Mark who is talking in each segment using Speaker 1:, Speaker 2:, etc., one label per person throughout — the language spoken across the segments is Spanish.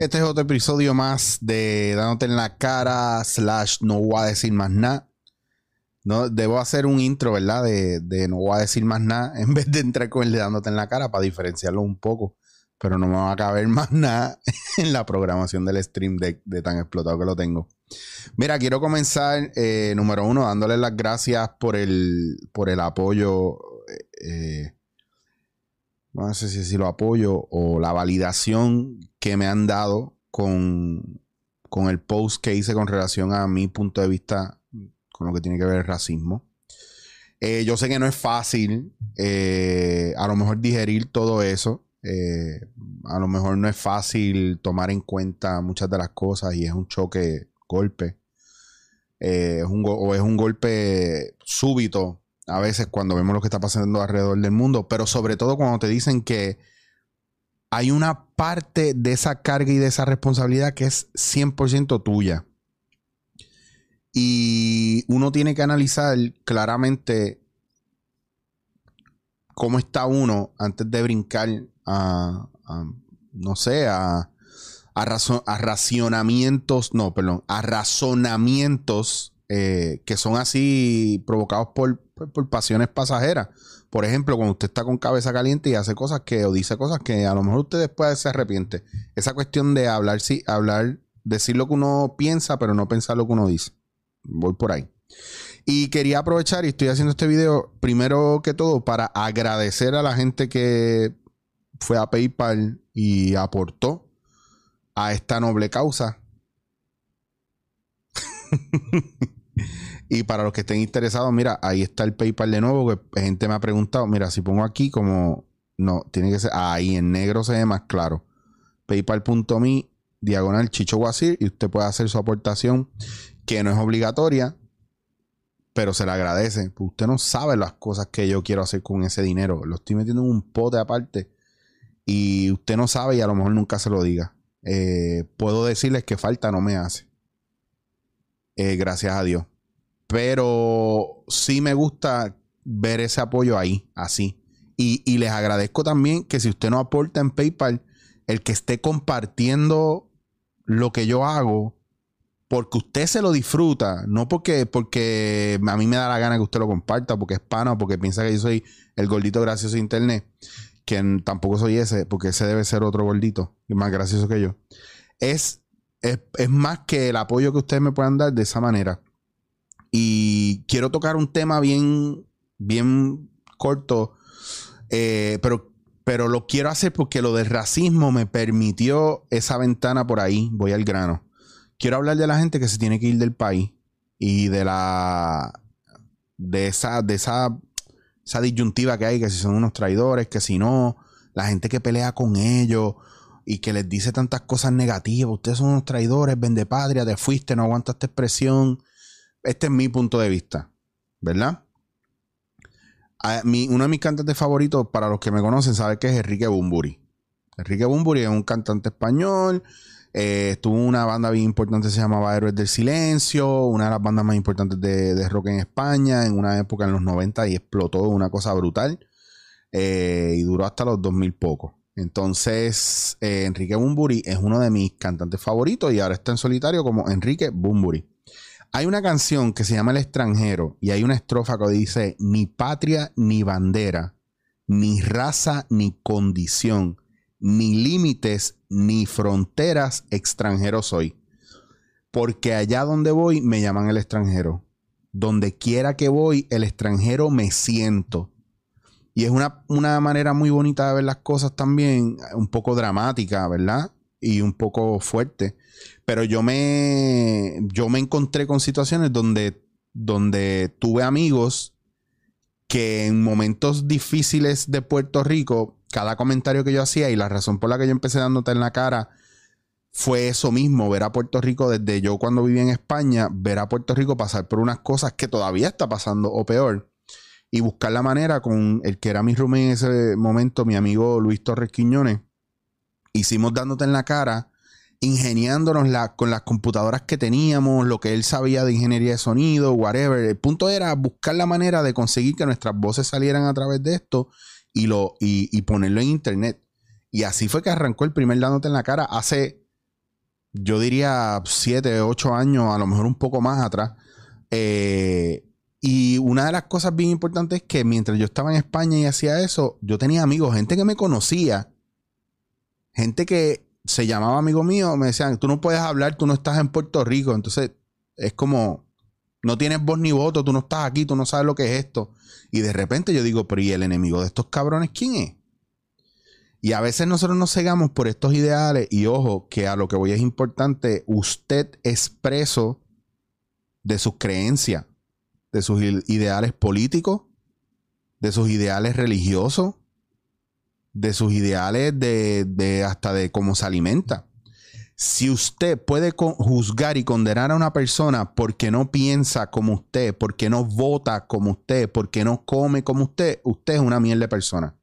Speaker 1: Este es otro episodio más de Dándote en la cara, slash no voy a decir más nada. No, debo hacer un intro, ¿verdad? De, de, no voy a decir más nada en vez de entrar con el de dándote en la cara para diferenciarlo un poco. Pero no me va a caber más nada en la programación del stream de, tan explotado que lo tengo. Mira, quiero comenzar, eh, número uno, dándole las gracias por el, por el apoyo. Eh, no sé si, lo apoyo o la validación que me han dado con, con el post que hice con relación a mi punto de vista con lo que tiene que ver el racismo. Eh, yo sé que no es fácil eh, a lo mejor digerir todo eso. Eh, a lo mejor no es fácil tomar en cuenta muchas de las cosas y es un choque, golpe. Es un o es un golpe súbito a veces cuando vemos lo que está pasando alrededor del mundo, pero sobre todo cuando te dicen que hay una parte de esa carga y de esa responsabilidad que es 100% tuya. Y uno tiene que analizar claramente cómo está uno antes de brincar a, no sé, a, a, racionamientos, no, perdón, a razonamientos eh, que son así provocados por, por, pasiones pasajeras. Por ejemplo, cuando usted está con cabeza caliente y hace cosas que, o dice cosas que a lo mejor usted después se arrepiente. Esa cuestión de hablar, sí, hablar, decir lo que uno piensa, pero no pensar lo que uno dice. Voy por ahí. Y quería aprovechar y estoy haciendo este video primero que todo para agradecer a la gente que fue a PayPal y aportó a esta noble causa. y para los que estén interesados, mira, ahí está el PayPal de nuevo, que gente me ha preguntado, mira, si pongo aquí como, no, tiene que ser, ahí en negro se ve más claro. PayPal.me, diagonal Chicho Guasir, y usted puede hacer su aportación que no es obligatoria, pero se le agradece. Usted no sabe las cosas que yo quiero hacer con ese dinero. Lo estoy metiendo en un pote aparte y usted no sabe y a lo mejor nunca se lo diga. Eh, puedo decirles que falta no me hace. Eh, gracias a Dios. Pero sí me gusta ver ese apoyo ahí, así. Y, y les agradezco también que si usted no aporta en PayPal, el que esté compartiendo lo que yo hago porque usted se lo disfruta, no porque, porque a mí me da la gana que usted lo comparta, porque es pana, porque piensa que yo soy el gordito gracioso de internet, que tampoco soy ese, porque ese debe ser otro gordito, más gracioso que yo. Es, es, más que el apoyo que ustedes me puedan dar de esa manera. Y quiero tocar un tema bien, bien corto, eh, pero, pero lo quiero hacer porque lo del racismo me permitió esa ventana por ahí. Voy al grano quiero hablar de la gente que se tiene que ir del país y de la de esa de esa esa disyuntiva que hay que si son unos traidores, que si no, la gente que pelea con ellos y que les dice tantas cosas negativas, ustedes son unos traidores, vende patria, te fuiste, no aguanta esta expresión. Este es mi punto de vista, ¿verdad? uno de mis cantantes favoritos, para los que me conocen, sabe que es Enrique Bumburi. Enrique Bumburi es un cantante español eh, estuvo una banda bien importante se llamaba Héroes del Silencio, una de las bandas más importantes de, rock en España, en una época en los 90 y explotó una cosa brutal. Eh, y duró hasta los 2000 poco. Entonces, eh, Enrique Bumburi es uno de mis cantantes favoritos y ahora está en solitario como Enrique Bumburi. Hay una canción que se llama El extranjero y hay una estrofa que dice, ni patria ni bandera, ni raza ni condición ni límites ni fronteras extranjeros soy. Porque allá donde voy me llaman el extranjero. Donde quiera que voy, el extranjero me siento. Y es una, manera muy bonita de ver las cosas también, un poco dramática, ¿verdad? Y un poco fuerte. Pero yo me, yo me encontré con situaciones donde, donde tuve amigos que en momentos difíciles de Puerto Rico cada comentario que yo hacía y la razón por la que yo empecé dándote en la cara fue eso mismo, ver a Puerto Rico desde yo cuando vivía en España, ver a Puerto Rico pasar por unas cosas que todavía está pasando o peor y buscar la manera con el que era mi roommate en ese momento, mi amigo Luis Torres Quiñones, hicimos dándote en la cara, ingeniándonos la, con las computadoras que teníamos, lo que él sabía de ingeniería de sonido, whatever. El punto era buscar la manera de conseguir que nuestras voces salieran a través de esto y, lo, y, ponerlo en internet. Y así fue que arrancó el primer dándote en la cara hace yo diría siete, ocho años, a lo mejor un poco más atrás. Eh, y una de las cosas bien importantes es que mientras yo estaba en España y hacía eso, yo tenía amigos, gente que me conocía, gente que se llamaba amigo mío, me decían, tú no puedes hablar, tú no estás en Puerto Rico. Entonces, es como, no tienes voz ni voto, tú no estás aquí, tú no sabes lo que es esto. Y de repente yo digo, pero ¿y el enemigo de estos cabrones quién es? Y a veces nosotros nos cegamos por estos ideales y ojo, que a lo que voy es importante, usted es preso de sus creencias, de sus ideales políticos, de sus ideales religiosos, de sus ideales de, de hasta de cómo se alimenta. Si usted puede juzgar y condenar a una persona porque no piensa como usted, porque no vota como usted, porque no come como usted, usted es una mierda de persona.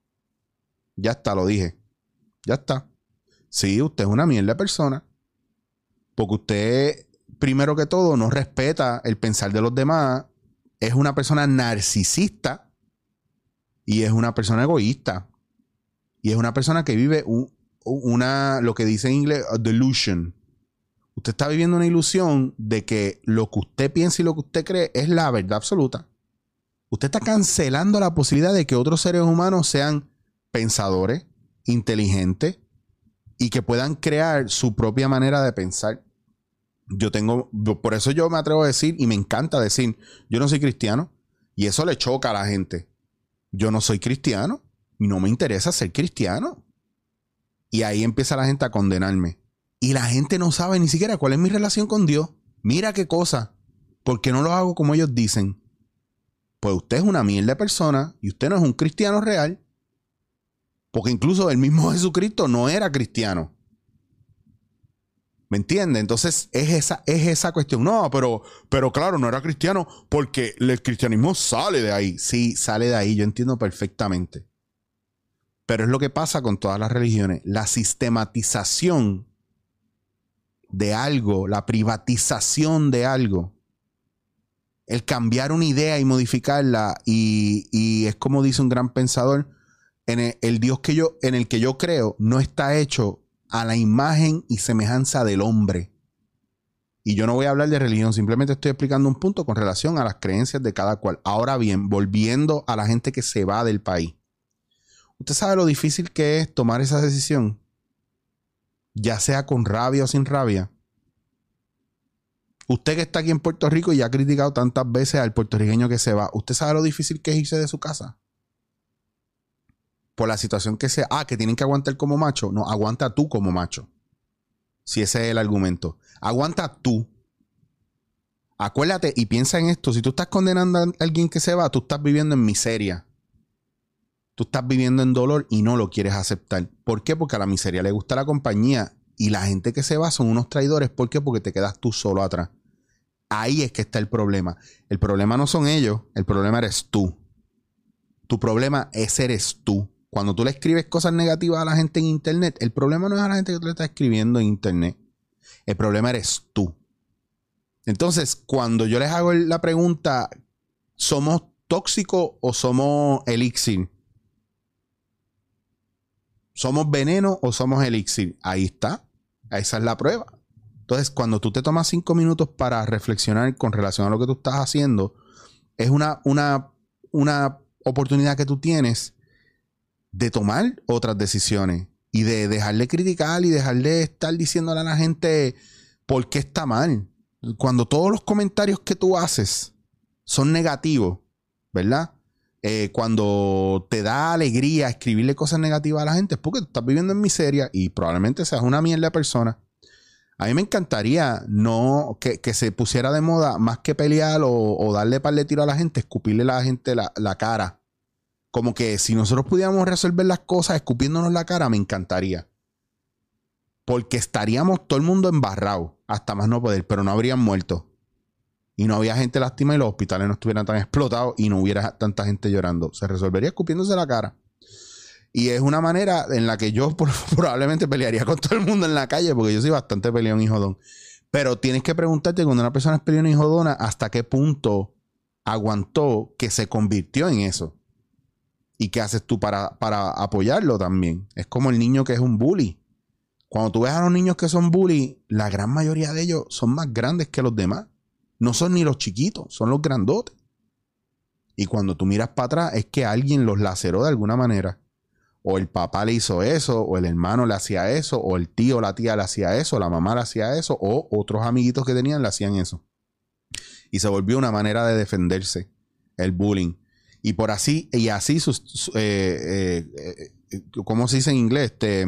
Speaker 1: Ya está, lo dije. Ya está. Sí, usted es una mierda de persona. Porque usted, primero que todo, no respeta el pensar de los demás. Es una persona narcisista. Y es una persona egoísta. Y es una persona que vive un, una, lo que dice en inglés, delusion. Usted está viviendo una ilusión de que lo que usted piensa y lo que usted cree es la verdad absoluta. Usted está cancelando la posibilidad de que otros seres humanos sean pensadores, inteligentes y que puedan crear su propia manera de pensar. Yo tengo, por eso yo me atrevo a decir y me encanta decir, yo no soy cristiano y eso le choca a la gente. Yo no soy cristiano no me interesa ser cristiano. Y ahí empieza la gente a condenarme. Y la gente no sabe ni siquiera cuál es mi relación con Dios. Mira qué cosa. Porque no lo hago como ellos dicen. Pues usted es una mierda persona y usted no es un cristiano real. Porque incluso el mismo Jesucristo no era cristiano. ¿Me entiende? Entonces es esa, es esa cuestión. No, pero, pero claro, no era cristiano porque el cristianismo sale de ahí. Sí, sale de ahí. Yo entiendo perfectamente. Pero es lo que pasa con todas las religiones. La sistematización de algo, la privatización de algo, el cambiar una idea y modificarla, y, es como dice un gran pensador, en el, Dios que yo, en el que yo creo no está hecho a la imagen y semejanza del hombre. Y yo no voy a hablar de religión, simplemente estoy explicando un punto con relación a las creencias de cada cual. Ahora bien, volviendo a la gente que se va del país. Usted sabe lo difícil que es tomar esa decisión, ya sea con rabia o sin rabia. Usted que está aquí en Puerto Rico y ha criticado tantas veces al puertorriqueño que se va, ¿usted sabe lo difícil que es irse de su casa? Por la situación que sea, ah, que tienen que aguantar como macho. No, aguanta tú como macho. Si ese es el argumento. Aguanta tú. Acuérdate y piensa en esto. Si tú estás condenando a alguien que se va, tú estás viviendo en miseria. Tú estás viviendo en dolor y no lo quieres aceptar. ¿Por qué? Porque a la miseria le gusta la compañía y la gente que se va son unos traidores. ¿Por qué? Porque te quedas tú solo atrás. Ahí es que está el problema. El problema no son ellos, el problema eres tú. Tu problema es eres tú. Cuando tú le escribes cosas negativas a la gente en internet, el problema no es a la gente que tú le estás escribiendo en internet. El problema eres tú. Entonces, cuando yo les hago la pregunta, ¿somos tóxicos o somos elixir? ¿Somos veneno o somos elixir? Ahí está. Esa es la prueba. Entonces, cuando tú te tomas cinco minutos para reflexionar con relación a lo que tú estás haciendo, es una, una, una oportunidad que tú tienes de tomar otras decisiones y de dejar de criticar y dejar de estar diciéndole a la gente por qué está mal. Cuando todos los comentarios que tú haces son negativos, ¿verdad? Eh, cuando te da alegría escribirle cosas negativas a la gente es porque estás viviendo en miseria y probablemente seas una mierda de persona. A mí me encantaría no que, se pusiera de moda más que pelear o, darle par de tiro a la gente, escupirle a la gente la, la, cara. Como que si nosotros pudiéramos resolver las cosas escupiéndonos la cara, me encantaría. Porque estaríamos todo el mundo embarrado, hasta más no poder, pero no habrían muerto y no había gente lastimada y los hospitales no estuvieran tan explotados y no hubiera tanta gente llorando. Se resolvería escupiéndose la cara. Y es una manera en la que yo probablemente pelearía con todo el mundo en la calle, porque yo soy bastante peleón y jodón. Pero tienes que preguntarte cuando una persona es peleón y jodona, hasta qué punto aguantó que se convirtió en eso. ¿Y qué haces tú para, para apoyarlo también? Es como el niño que es un bully. Cuando tú ves a los niños que son bully, la gran mayoría de ellos son más grandes que los demás. No son ni los chiquitos, son los grandotes. Y cuando tú miras para atrás, es que alguien los laceró de alguna manera. O el papá le hizo eso, o el hermano le hacía eso, o el tío o la tía le hacía eso, la mamá le hacía eso, o otros amiguitos que tenían le hacían eso. Y se volvió una manera de defenderse, el bullying. Y por así, y así, sus, eh, eh, eh, ¿cómo se dice en inglés? Este,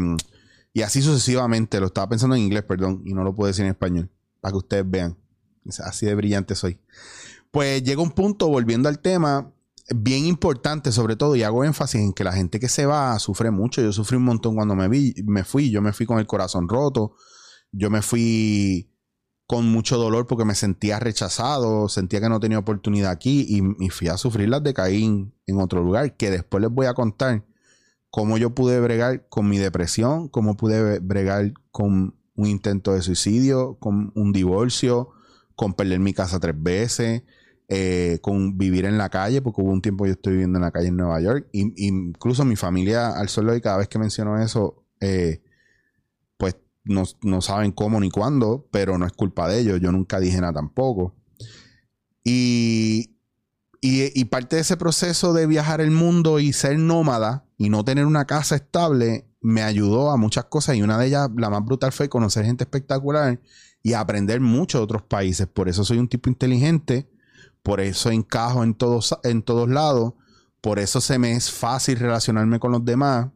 Speaker 1: y así sucesivamente. Lo estaba pensando en inglés, perdón, y no lo puedo decir en español, para que ustedes vean. Así de brillante soy. Pues llega un punto, volviendo al tema, bien importante sobre todo, y hago énfasis en que la gente que se va sufre mucho. Yo sufrí un montón cuando me, vi, me fui, yo me fui con el corazón roto, yo me fui con mucho dolor porque me sentía rechazado, sentía que no tenía oportunidad aquí y, fui a sufrir las de Caín en otro lugar, que después les voy a contar cómo yo pude bregar con mi depresión, cómo pude bregar con un intento de suicidio, con un divorcio, con perder mi casa tres veces, eh, con vivir en la calle, porque hubo un tiempo yo estoy viviendo en la calle en Nueva York. Y, incluso mi familia, al solo y cada vez que menciono eso, eh, pues no, saben cómo ni cuándo, pero no es culpa de ellos. Yo nunca dije nada tampoco. Y, y, parte de ese proceso de viajar el mundo y ser nómada y no tener una casa estable me ayudó a muchas cosas y una de ellas, la más brutal, fue conocer gente espectacular y aprender mucho de otros países. Por eso soy un tipo inteligente por eso encajo en todos, en todos lados, por eso se me es fácil relacionarme con los demás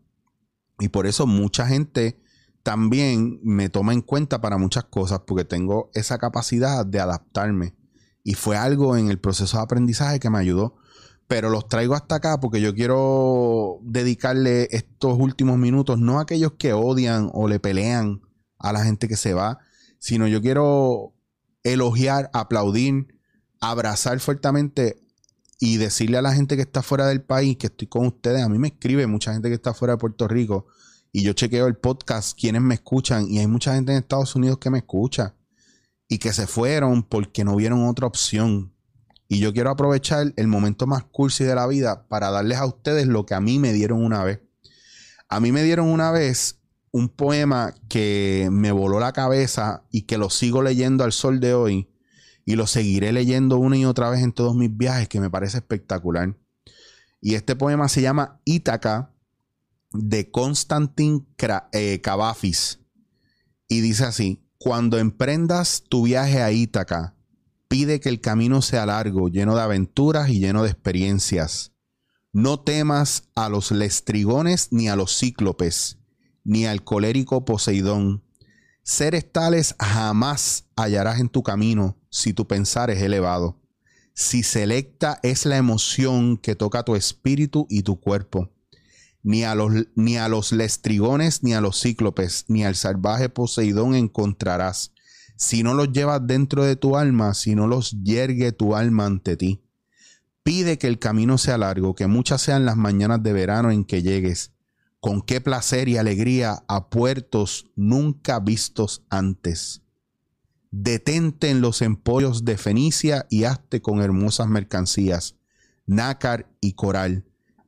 Speaker 1: y por eso mucha gente también me toma en cuenta para muchas cosas porque tengo esa capacidad de adaptarme y fue algo en el proceso de aprendizaje que me ayudó. Pero los traigo hasta acá porque yo quiero dedicarle estos últimos minutos no a aquellos que odian o le pelean a la gente que se va, sino yo quiero elogiar, aplaudir, abrazar fuertemente y decirle a la gente que está fuera del país que estoy con ustedes. A mí me escribe mucha gente que está fuera de Puerto Rico y yo chequeo el podcast, quienes me escuchan y hay mucha gente en Estados Unidos que me escucha y que se fueron porque no vieron otra opción. Y yo quiero aprovechar el momento más cursi de la vida para darles a ustedes lo que a mí me dieron una vez. A mí me dieron una vez un poema que me voló la cabeza y que lo sigo leyendo al sol de hoy y lo seguiré leyendo una y otra vez en todos mis viajes, que me parece espectacular. Y este poema se llama Ítaca de Constantin Cavafis. Eh, y dice así, cuando emprendas tu viaje a Ítaca, pide que el camino sea largo, lleno de aventuras y lleno de experiencias. No temas a los lestrigones ni a los cíclopes, ni al colérico Poseidón. Seres tales jamás hallarás en tu camino si tu pensar es elevado. Si selecta es la emoción que toca tu espíritu y tu cuerpo. Ni a, los, ni a los lestrigones, ni a los cíclopes, ni al salvaje Poseidón encontrarás. Si no los llevas dentro de tu alma, si no los yergue tu alma ante ti. Pide que el camino sea largo, que muchas sean las mañanas de verano en que llegues, con qué placer y alegría a puertos nunca vistos antes. Detente en los emporios de Fenicia y hazte con hermosas mercancías, nácar y coral,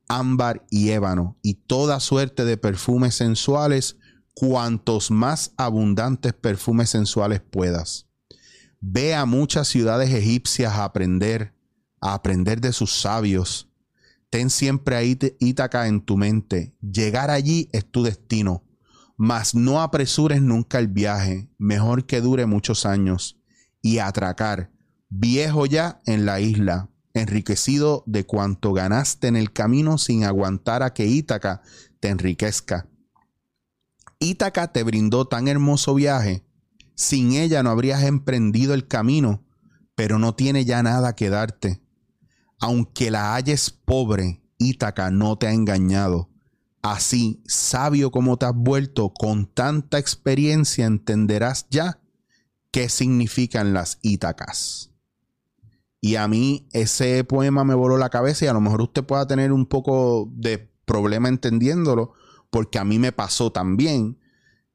Speaker 1: ámbar y ébano, y toda suerte de perfumes sensuales, cuantos más abundantes perfumes sensuales puedas. Ve a muchas ciudades egipcias a aprender, a aprender de sus sabios, Ten siempre ahí Ítaca en tu mente. Llegar allí es tu destino. Mas no apresures nunca el viaje, mejor que dure muchos años. Y atracar, viejo ya en la isla, enriquecido de cuanto ganaste en el camino sin aguantar a que Ítaca te enriquezca. Ítaca te brindó tan hermoso viaje, sin ella no habrías emprendido el camino, pero no tiene ya nada que darte aunque la halles pobre, Ítaca no te ha engañado. Así, sabio como te has vuelto, con tanta experiencia entenderás ya qué significan las Ítacas. Y a mí ese poema me voló la cabeza y a lo mejor usted pueda tener un poco de problema entendiéndolo, porque a mí me pasó también.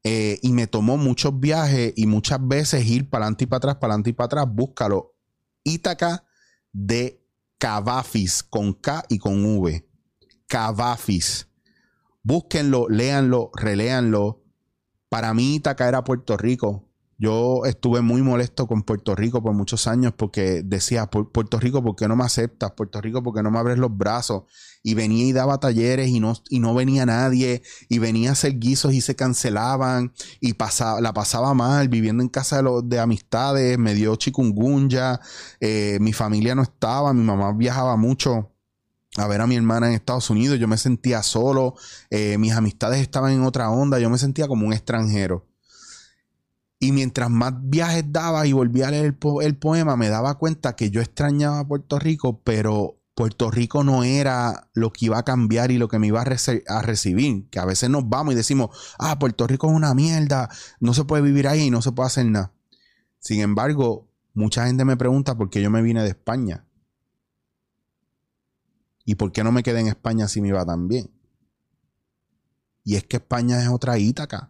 Speaker 1: Eh, y me tomó muchos viajes y muchas veces ir para adelante y para atrás, para adelante y para atrás. Búscalo. Ítaca de Cavafis con K y con V. Cavafis. Búsquenlo, léanlo, reléanlo. Para mí, Itaca era Puerto Rico. Yo estuve muy molesto con Puerto Rico por muchos años porque decía, Puerto Rico, ¿por qué no me aceptas? Puerto Rico, ¿por qué no me abres los brazos? Y venía y daba talleres y no, y no venía nadie. Y venía a hacer guisos y se cancelaban. Y pasaba, la pasaba mal viviendo en casa de, de amistades. Me dio chikungunya. Eh, mi familia no estaba. Mi mamá viajaba mucho a ver a mi hermana en Estados Unidos. Yo me sentía solo. Eh, mis amistades estaban en otra onda. Yo me sentía como un extranjero. Y mientras más viajes daba y volvía a leer el, poema, me daba cuenta que yo extrañaba a Puerto Rico, pero Puerto Rico no era lo que iba a cambiar y lo que me iba a, a, recibir. Que a veces nos vamos y decimos, ah, Puerto Rico es una mierda, no se puede vivir ahí y no se puede hacer nada. Sin embargo, mucha gente me pregunta por qué yo me vine de España. ¿Y por qué no me quedé en España si me iba tan bien? Y es que España es otra Ítaca.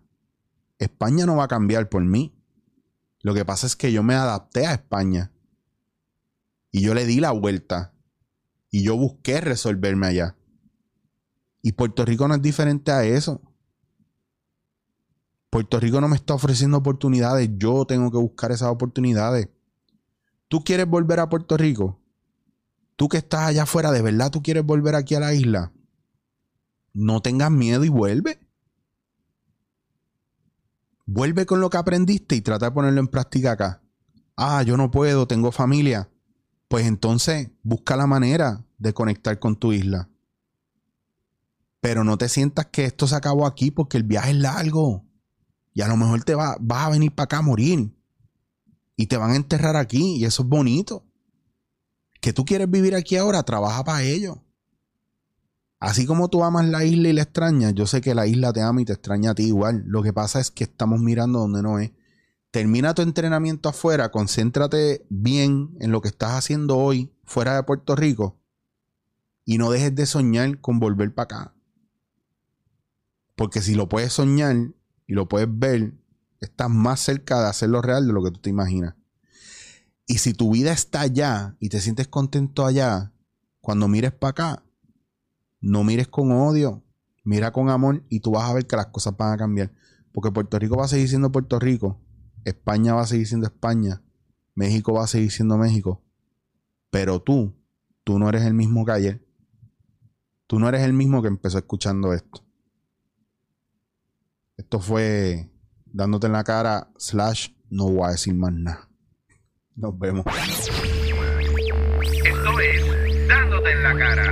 Speaker 1: España no va a cambiar por mí. Lo que pasa es que yo me adapté a España. Y yo le di la vuelta. Y yo busqué resolverme allá. Y Puerto Rico no es diferente a eso. Puerto Rico no me está ofreciendo oportunidades. Yo tengo que buscar esas oportunidades. ¿Tú quieres volver a Puerto Rico? Tú que estás allá afuera, ¿de verdad tú quieres volver aquí a la isla? No tengas miedo y vuelve. Vuelve con lo que aprendiste y trata de ponerlo en práctica acá. Ah, yo no puedo, tengo familia. Pues entonces busca la manera de conectar con tu isla. Pero no te sientas que esto se acabó aquí porque el viaje es largo. Y a lo mejor te va, vas a venir para acá a morir. Y te van a enterrar aquí. Y eso es bonito. Que tú quieres vivir aquí ahora, trabaja para ello. Así como tú amas la isla y la extrañas, yo sé que la isla te ama y te extraña a ti igual. Lo que pasa es que estamos mirando donde no es. Termina tu entrenamiento afuera, concéntrate bien en lo que estás haciendo hoy fuera de Puerto Rico y no dejes de soñar con volver para acá. Porque si lo puedes soñar y lo puedes ver, estás más cerca de hacerlo real de lo que tú te imaginas. Y si tu vida está allá y te sientes contento allá, cuando mires para acá, no mires con odio, mira con amor y tú vas a ver que las cosas van a cambiar. Porque Puerto Rico va a seguir siendo Puerto Rico, España va a seguir siendo España, México va a seguir siendo México. Pero tú, tú no eres el mismo que ayer. Tú no eres el mismo que empezó escuchando esto. Esto fue dándote en la cara, slash, no voy a decir más nada. Nos vemos.
Speaker 2: Esto es dándote en la cara.